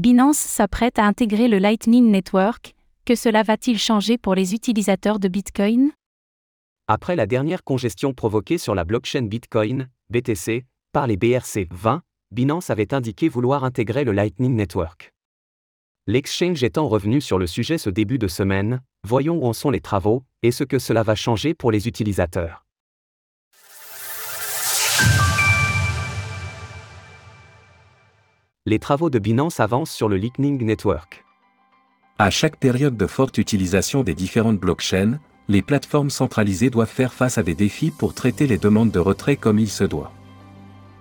Binance s'apprête à intégrer le Lightning Network, que cela va-t-il changer pour les utilisateurs de Bitcoin? Après la dernière congestion provoquée sur la blockchain Bitcoin, BTC, par les BRC20, Binance avait indiqué vouloir intégrer le Lightning Network. L'exchange étant revenu sur le sujet ce début de semaine, voyons où en sont les travaux et ce que cela va changer pour les utilisateurs. Les travaux de Binance avancent sur le Lightning Network. À chaque période de forte utilisation des différentes blockchains, les plateformes centralisées doivent faire face à des défis pour traiter les demandes de retrait comme il se doit.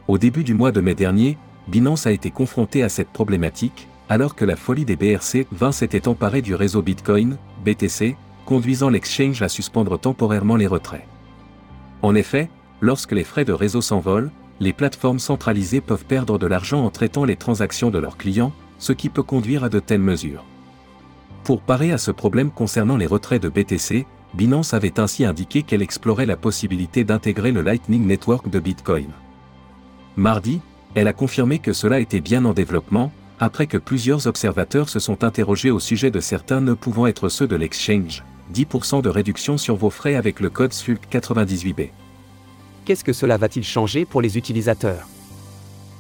Au début du mois de mai dernier, Binance a été confronté à cette problématique, alors que la folie des BRC 20 s'était emparée du réseau Bitcoin, BTC, conduisant l'exchange à suspendre temporairement les retraits. En effet, lorsque les frais de réseau s'envolent, les plateformes centralisées peuvent perdre de l'argent en traitant les transactions de leurs clients, ce qui peut conduire à de telles mesures. Pour parer à ce problème concernant les retraits de BTC, Binance avait ainsi indiqué qu'elle explorait la possibilité d'intégrer le Lightning Network de Bitcoin. Mardi, elle a confirmé que cela était bien en développement, après que plusieurs observateurs se sont interrogés au sujet de certains ne pouvant être ceux de l'exchange. 10% de réduction sur vos frais avec le code SULC98B. Qu'est-ce que cela va-t-il changer pour les utilisateurs?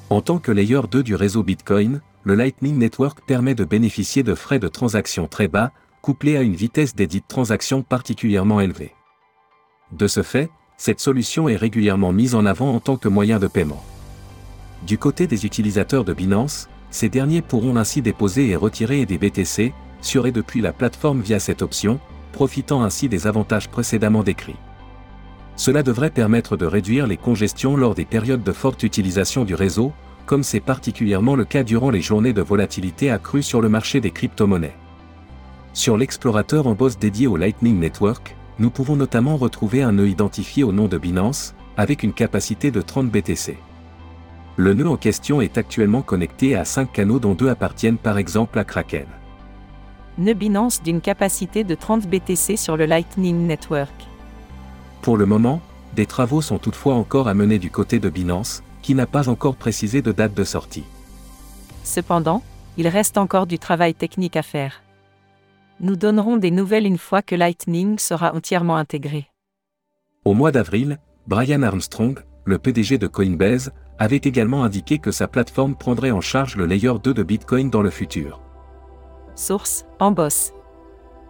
En tant que layer 2 du réseau Bitcoin, le Lightning Network permet de bénéficier de frais de transaction très bas, couplés à une vitesse d'édite transaction particulièrement élevée. De ce fait, cette solution est régulièrement mise en avant en tant que moyen de paiement. Du côté des utilisateurs de Binance, ces derniers pourront ainsi déposer et retirer des BTC, sur et depuis la plateforme via cette option, profitant ainsi des avantages précédemment décrits. Cela devrait permettre de réduire les congestions lors des périodes de forte utilisation du réseau, comme c'est particulièrement le cas durant les journées de volatilité accrue sur le marché des crypto-monnaies. Sur l'explorateur en boss dédié au Lightning Network, nous pouvons notamment retrouver un nœud identifié au nom de Binance, avec une capacité de 30 BTC. Le nœud en question est actuellement connecté à 5 canaux dont deux appartiennent par exemple à Kraken. Nœud Binance d'une capacité de 30 BTC sur le Lightning Network. Pour le moment, des travaux sont toutefois encore à mener du côté de Binance, qui n'a pas encore précisé de date de sortie. Cependant, il reste encore du travail technique à faire. Nous donnerons des nouvelles une fois que Lightning sera entièrement intégré. Au mois d'avril, Brian Armstrong, le PDG de Coinbase, avait également indiqué que sa plateforme prendrait en charge le layer 2 de Bitcoin dans le futur. Source en boss.